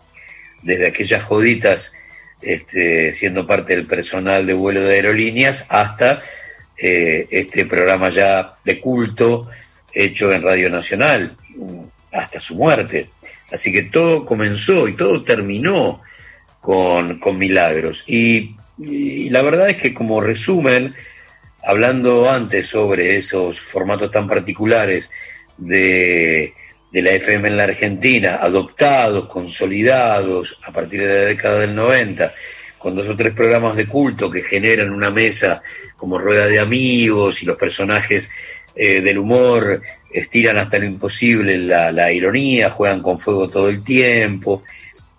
desde aquellas joditas este, siendo parte del personal de vuelo de aerolíneas hasta eh, este programa ya de culto hecho en Radio Nacional hasta su muerte. Así que todo comenzó y todo terminó con, con Milagros. Y, y la verdad es que como resumen, hablando antes sobre esos formatos tan particulares de, de la FM en la Argentina, adoptados, consolidados a partir de la década del 90, con dos o tres programas de culto que generan una mesa como rueda de amigos y los personajes eh, del humor estiran hasta lo imposible la, la, ironía, juegan con fuego todo el tiempo.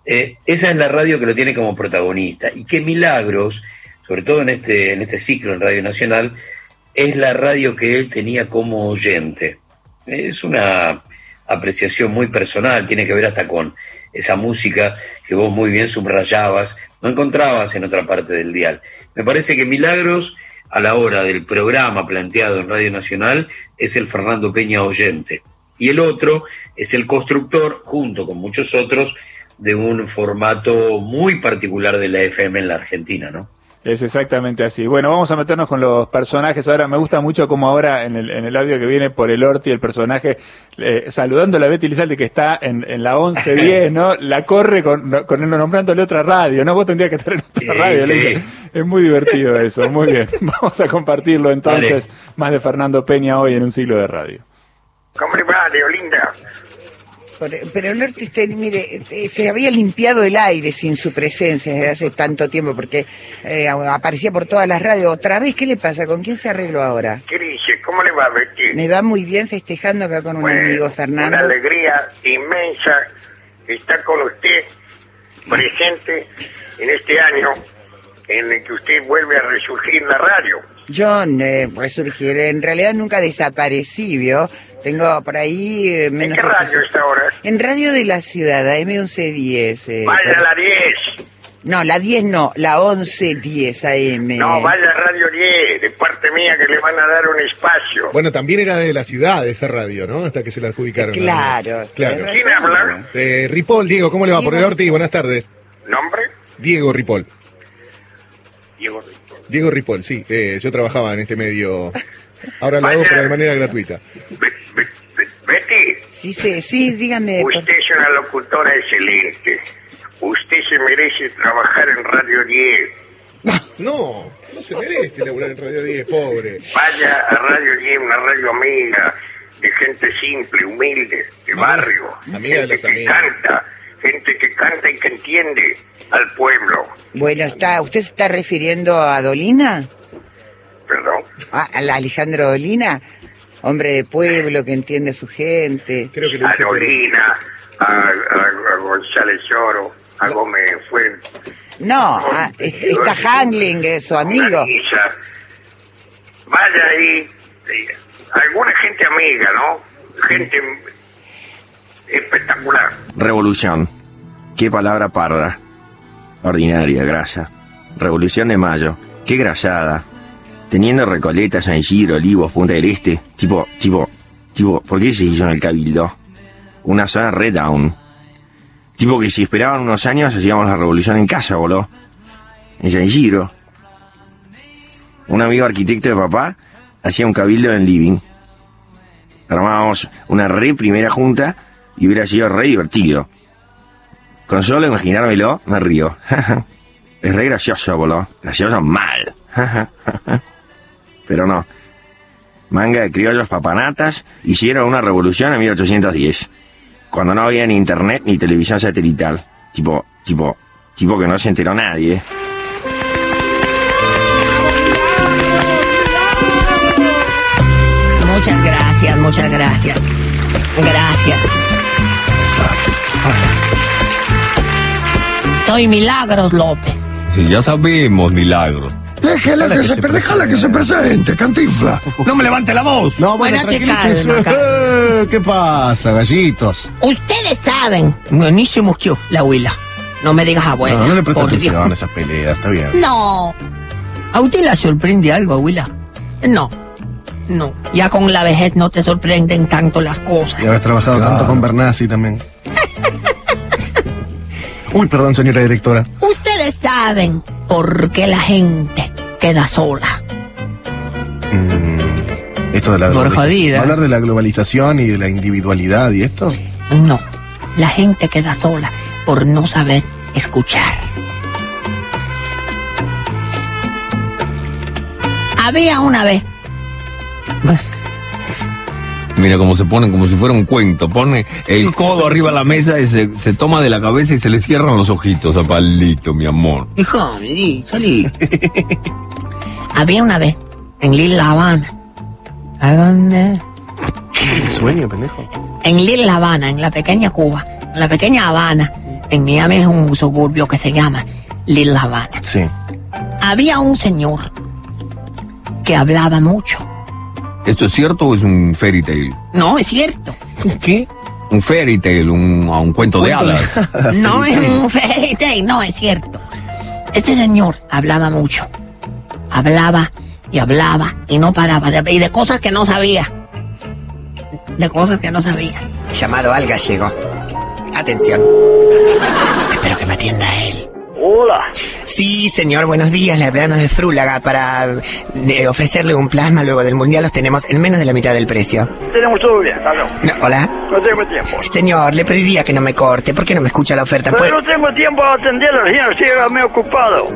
Eh, esa es la radio que lo tiene como protagonista. Y qué milagros, sobre todo en este, en este ciclo en Radio Nacional, es la radio que él tenía como oyente. Es una apreciación muy personal, tiene que ver hasta con esa música que vos muy bien subrayabas, no encontrabas en otra parte del dial. Me parece que Milagros a la hora del programa planteado en Radio Nacional es el Fernando Peña oyente. Y el otro es el constructor, junto con muchos otros, de un formato muy particular de la FM en la Argentina, ¿no? Es exactamente así. Bueno, vamos a meternos con los personajes. Ahora me gusta mucho como ahora en el, en el audio que viene por el Orti, el personaje, eh, saludando a la Betty Lizalde que está en, en la 1110, ¿no? La corre con, con nombrándole otra radio, ¿no? Vos tendrías que estar en otra Sí, radio. le sí. dice. Es muy divertido eso, muy bien. Vamos a compartirlo entonces, más de Fernando Peña hoy en un siglo de radio. ¿Cómo le va, Leolinda? Pero, el Ortiz, te- mire, eh, se había limpiado el aire sin su presencia desde hace tanto tiempo, porque eh, aparecía por todas las radios. ¿Otra vez qué le pasa? ¿Con quién se arregló ahora? ¿Qué dice? ¿Cómo le va, Betty? Me va muy bien festejando acá con un Bueno, amigo, Una Fernando. alegría inmensa estar con usted presente en este año en el que usted vuelve a resurgir la radio. John, eh, resurgir, en realidad nunca desaparecí, ¿vio? Tengo por ahí eh, ¿En menos... qué radio está ahora? En Radio de la Ciudad, AM1110. eh, Vaya la 10. No, la 10 no, la 1110 AM. No, vaya Radio 10, de parte mía. mía que le van a dar un espacio. Bueno, también era de la ciudad esa radio, ¿no? Hasta que se la adjudicaron. Claro. Claro. ¿Quién habla? Eh, Ripoll, Diego, ¿cómo le va? Por el Ortiz, buenas tardes. ¿Nombre? Diego Ripoll. Diego Ripoll. Diego Ripoll, sí. eh, yo trabajaba en este medio. Ahora lo hago, pero de manera gratuita. Betty, Sí, sí, sí, dígame. usted es una locutora excelente. Usted se merece trabajar en Radio 10. No, no se merece laburar en Radio 10, pobre. Vaya a Radio 10, una radio amiga, de gente simple, humilde, de barrio. amiga de los que amigos. canta, gente que canta y que entiende al pueblo. Bueno, está, ¿usted se está refiriendo a Dolina? Perdón. Ah, ¿Al Alejandro Dolina? Hombre de pueblo que entiende a su gente. Creo que A Dolina, a, a- a González Oro, a Gómez Fuentes. No, es- está Hangling, es su amigo. Vaya ahí. eh, Alguna gente amiga, ¿no? Gente espectacular. Revolución. Qué palabra parda. Ordinaria, grasa. Revolución de Mayo. Qué grasada. Teniendo Recoleta, San Isidro, Olivos, Punta del Este. Tipo, tipo, tipo, ¿por qué se hizo en el Cabildo? Una zona red down. Tipo que si esperaban unos años hacíamos la revolución en casa, boludo. En San Isidro. Un amigo arquitecto de papá hacía un cabildo en living. Armábamos una re primera junta y hubiera sido re divertido. Con solo imaginármelo, me río. es re gracioso, boludo. Gracioso mal. Pero no. Manga de criollos papanatas hicieron una revolución en 1810. Cuando no había ni internet ni televisión satelital. Tipo, tipo, tipo que no se enteró nadie. Muchas gracias, muchas gracias. Gracias. Soy Milagros López. Sí, ya sabemos, milagro. Déjala que se, déjala que se presente, cantinfla. No me levante la voz. No, bueno, Eh, ¿Qué pasa, gallitos? Ustedes saben. Buenísimo que la huila. No me digas abuela. no, no le Dios. atención a esas peleas, está bien. No. ¿A usted la sorprende algo, abuela? No. No. Ya con la vejez no te sorprenden tanto las cosas. Y habrás trabajado tanto con Bernasi también. Uy, perdón, señora directora. Ustedes saben por qué la gente queda sola. Esto de la Por jodida. Hablar de la globalización y de la individualidad y esto. No. La gente queda sola por no saber escuchar. Había una vez Mira cómo se ponen como si fuera un cuento. Pone el codo arriba de la mesa y se, se toma de la cabeza y se le cierran los ojitos a palito, mi amor. Hijo, vení, salí. Había una vez en Lil La Habana. ¿A dónde? Sueño, pendejo. En Lil La Habana, en la pequeña Cuba, en la pequeña Habana. En Miami es un suburbio que se llama Lil La Habana. Sí. Había un señor que hablaba mucho. ¿Esto es cierto o es un fairy tale? No, es cierto. ¿Qué? Un fairy tale, un, un cuento de Cuento de hadas. No es un fairy tale, no, es cierto. Este señor hablaba mucho. Hablaba y hablaba y no paraba. De, y de cosas que no sabía. De cosas que no sabía. Llamado al gallego. Atención. Espero que me atienda él. Hola. Sí, señor, buenos días. Le hablamos de Frúlaga para eh, ofrecerle un plasma luego del mundial. Los tenemos en menos de la mitad del precio. Tenemos todo bien. No, Hola. No tengo tiempo. Señor, le pediría que no me corte. ¿Por qué no me escucha la oferta? Pero no tengo tiempo a atenderlo, señor. Estoy muy ocupado.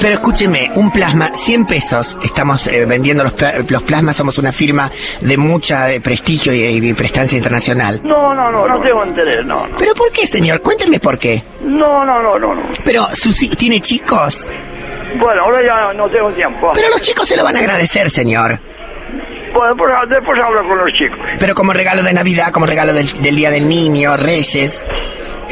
Pero escúcheme, un plasma, 100 pesos. Estamos eh, vendiendo los, los plasmas, somos una firma de mucha eh, prestigio y, y prestancia internacional. No, no, no, no tengo interés, no, no. ¿Pero por qué, señor? Cuénteme por qué. No, no, no, no, no. Pero, hi- ¿tiene chicos? Bueno, ahora ya no tengo tiempo. Pero los chicos se lo van a agradecer, señor. Bueno, pues, después hablo con los chicos. Pero como regalo de Navidad, como regalo del, del Día del Niño, Reyes.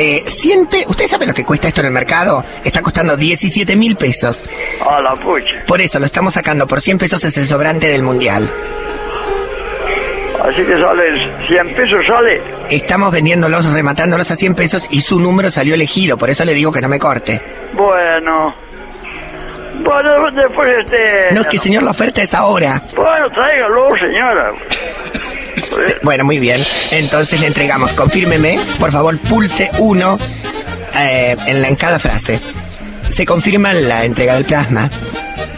Eh, 100 pe- ¿Usted sabe lo que cuesta esto en el mercado? Está costando 17 mil pesos. A la pucha. Por eso lo estamos sacando por 100 pesos, es el sobrante del mundial. Así que sale 100 pesos, sale. Estamos vendiéndolos, rematándolos a 100 pesos y su número salió elegido, por eso le digo que no me corte. Bueno. Bueno, después este... No, es que señor, la oferta es ahora. Bueno, tráigalo, señora. Bueno, muy bien. Entonces le entregamos. Confírmeme, por favor, pulse 1 en, la, en cada frase. ¿Se confirma la entrega del plasma?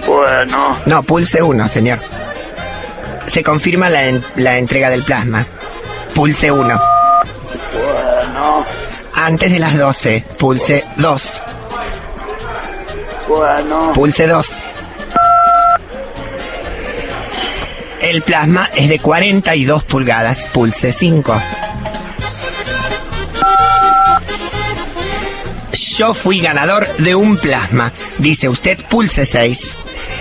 Bueno, No, pulse 1, señor. Se confirma la, en- la entrega del plasma. Pulse 1. bueno, Antes de las 12, pulse 2. bueno. Pulse 2. El plasma es de 42 pulgadas. Pulse 5. Yo fui ganador de un plasma. Dice usted, pulse 6.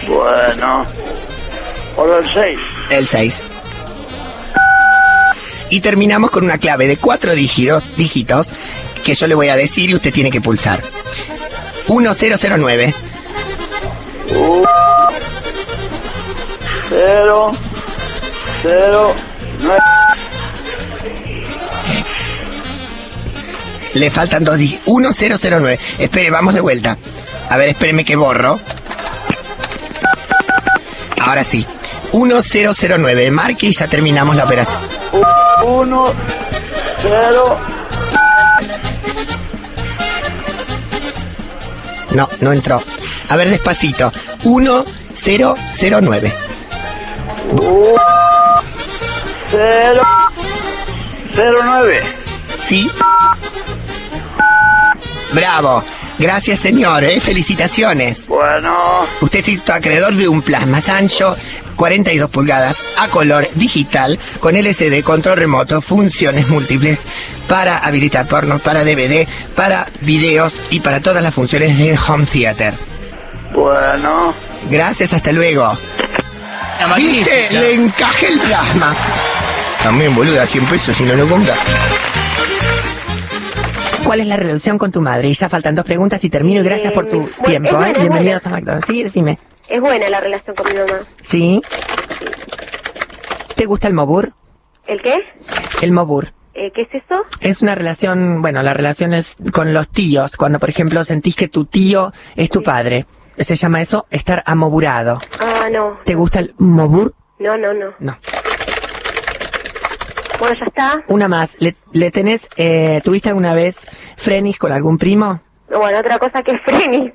Bueno. Hola, el 6. El 6. Y terminamos con una clave de cuatro dígitos, dígitos que yo le voy a decir y usted tiene que pulsar. 1009. Cero, cero, nueve. Le faltan dos dígitos. 1009. Espere, vamos de vuelta. A ver, espéreme que borro. Ahora sí. 1009. Marque y ya terminamos la operación. Uno, cero. No, no entró. A ver, despacito. 1009. Cero, cero, nueve. ¿Sí? Bravo. Gracias, señor. ¿eh? Felicitaciones. Bueno. Usted es acreedor de un plasma Sancho 42 pulgadas a color digital con LCD, control remoto, funciones múltiples para habilitar porno, para DVD, para videos y para todas las funciones de home theater. Bueno. Gracias, hasta luego. ¿Viste? Le encajé el plasma. También, boluda, 100 pesos si no lo compra. ¿Cuál es la relación con tu madre? Y ya faltan dos preguntas y termino y gracias por tu tiempo. es buena, ¿eh? Bienvenidos a McDonald's. Sí, decime. Es buena la relación con mi mamá. ¿Sí? ¿Te gusta el mobur? ¿El qué? El mobur. Eh, ¿Qué es eso? Es una relación, bueno, la relación es con los tíos, cuando por ejemplo sentís que tu tío es tu padre. Se llama eso estar amoburado. Ah, no. ¿Te gusta el mobur? No, no, no. No. Bueno, ya está. Una más. ¿Le, le tenés, eh, tuviste alguna vez frenis con algún primo? Bueno, otra cosa que es Freni.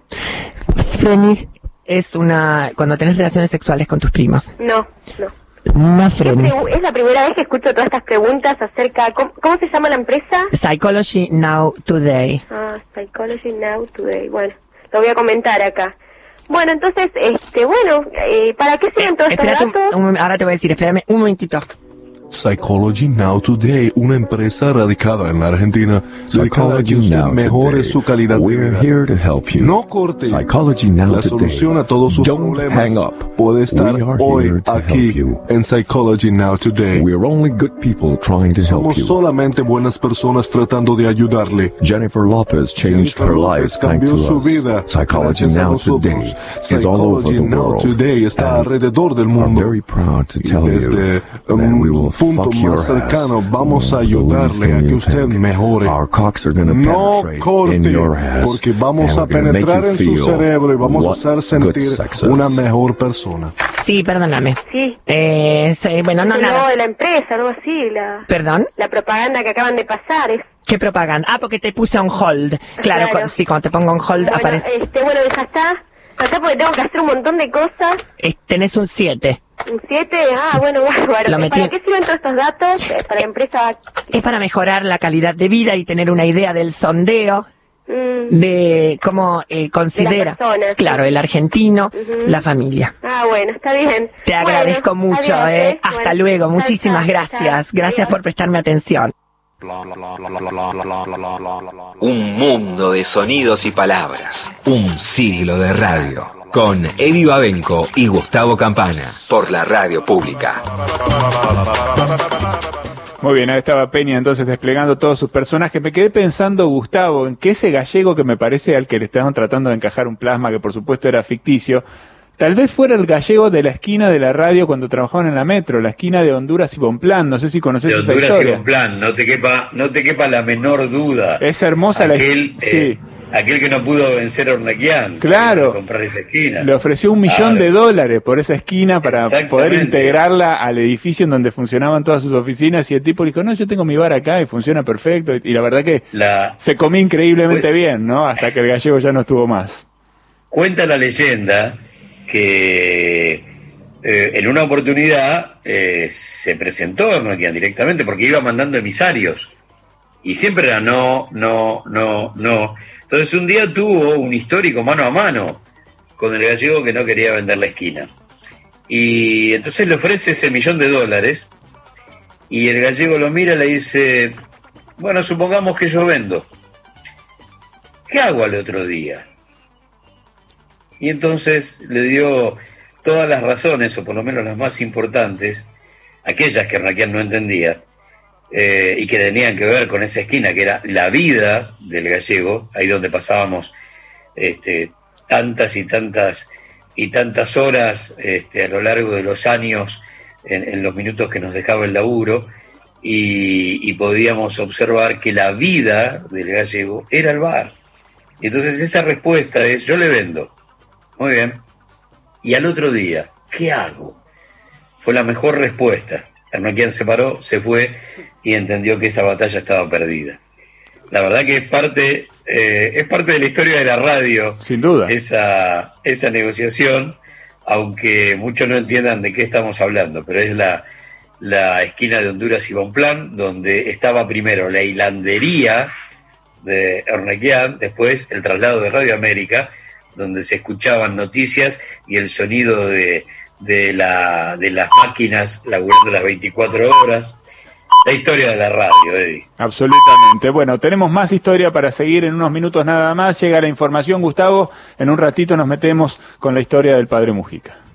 Frenis es una, cuando tenés relaciones sexuales con tus primos. No, no. Una frenis. Es la primera vez que escucho todas estas preguntas acerca... ¿Cómo, cómo se llama la empresa? Psychology Now Today. Ah, Psychology Now Today. Bueno, lo voy a comentar acá. Bueno, entonces, este, bueno, eh, ¿para qué sirven todos estos Espérate, un- datos? un- ahora te voy a decir, espérame un momentito. Psychology Now Today, una empresa radicada en la Argentina, Psychology usted Now mejore Today. su calidad de We're vida. here to help you. No corte Psychology Now la Today. solución a todos sus Don't problemas. hang up. Puede estar We are hoy aquí en Psychology Now Today. We're only good people trying to help you. solamente buenas personas tratando de ayudarle. Jennifer Lopez changed Jennifer her life thanks cambió to su us. vida Psychology Now. Today is all over the Now world. Today está And alrededor del I'm mundo. very proud to Y tell you desde that un we will punto más cercano vamos a ayudarle a que usted mejore. Our cocks are gonna No corte, your ass, porque vamos a penetrar en su cerebro y vamos a hacer sentir una mejor persona. Sí, perdóname. Sí. Eh, sí, bueno, no, el nada. logo de la empresa, algo así, la, ¿Perdón? la propaganda que acaban de pasar. Es, ¿Qué propaganda? Ah, porque te puse on hold. Claro, Claro. cu- sí, cuando te pongo on hold bueno, aparece. este, bueno, ya está. Ya está porque tengo que hacer un montón de cosas. Eh, tenés un 7. Un 7, ah, bueno, bárbaro. Lo ¿Y metí- ¿Para qué sirven todos estos datos? Eh, Para la empresa... Es para mejorar la calidad de vida y tener una idea del sondeo mm, de cómo eh, considera, personas, claro, sí. el argentino, la familia. Ah, bueno, está bien. Te Bueno, agradezco mucho, adiós, eh. Hasta Bueno, luego, muchísimas chao, gracias. chao. Gracias por prestarme atención. Un mundo de sonidos y palabras. Un siglo de radio. Con Eddie Babenco y Gustavo Campana. Por la radio pública. Muy bien, ahí estaba Peña entonces desplegando todos sus personajes. Me quedé pensando, Gustavo, en que ese gallego que me parece al que le estaban tratando de encajar un plasma, que por supuesto era ficticio, tal vez fuera el gallego de la esquina de la radio cuando trabajaban en la metro, la esquina de Honduras y Bonplan. No sé si conoces De esa Honduras y historia. con plan, no te quepa, no te quepa la menor duda. Es hermosa la Aquel, sí. Aquel que no pudo vencer a Ornequian. Claro. Comprar esa esquina. Le ofreció un millón Claro. de dólares por esa esquina para poder integrarla al edificio en donde funcionaban todas sus oficinas y el tipo le dijo, no, yo tengo mi bar acá y funciona perfecto. Y la verdad que La, se comió increíblemente bien, ¿no? Hasta que el gallego ya no estuvo más. Cuenta la leyenda que eh, en una oportunidad eh, se presentó Ernequian directamente porque iba mandando emisarios y siempre era no, no, no, no. Entonces un día tuvo un histórico mano a mano con el gallego que no quería vender la esquina. Y entonces le ofrece ese millón de dólares y el gallego lo mira y le dice, bueno, supongamos que yo vendo. ¿Qué hago al otro día? Y entonces le dio todas las razones, o por lo menos las más importantes, aquellas que Raquel no entendía, eh, y que tenían que ver con esa esquina, que era la vida del gallego, ahí donde pasábamos este, tantas y tantas y tantas horas este, a lo largo de los años, en, los minutos que nos dejaba el laburo, y, podíamos observar que la vida del gallego era el bar. Entonces esa respuesta es, yo le vendo. Muy bien. Y al otro día, ¿qué hago? Fue la mejor respuesta. Arnoquian se paró, se fue y entendió que esa batalla estaba perdida. La verdad que es parte, eh, es parte de la historia de la radio. Sin duda. Esa, esa negociación, aunque muchos no entiendan de qué estamos hablando, pero es la, la esquina de Honduras y Bonplan, donde estaba primero la hilandería de Ernequian, después el traslado de Radio América, donde se escuchaban noticias y el sonido de, de, la, de las máquinas laburando las 24 horas. La historia de la radio, Eddie. Absolutamente. Bueno, tenemos más historia para seguir en unos minutos nada más. Llega la información, Gustavo. En un ratito nos metemos con la historia del padre Mujica.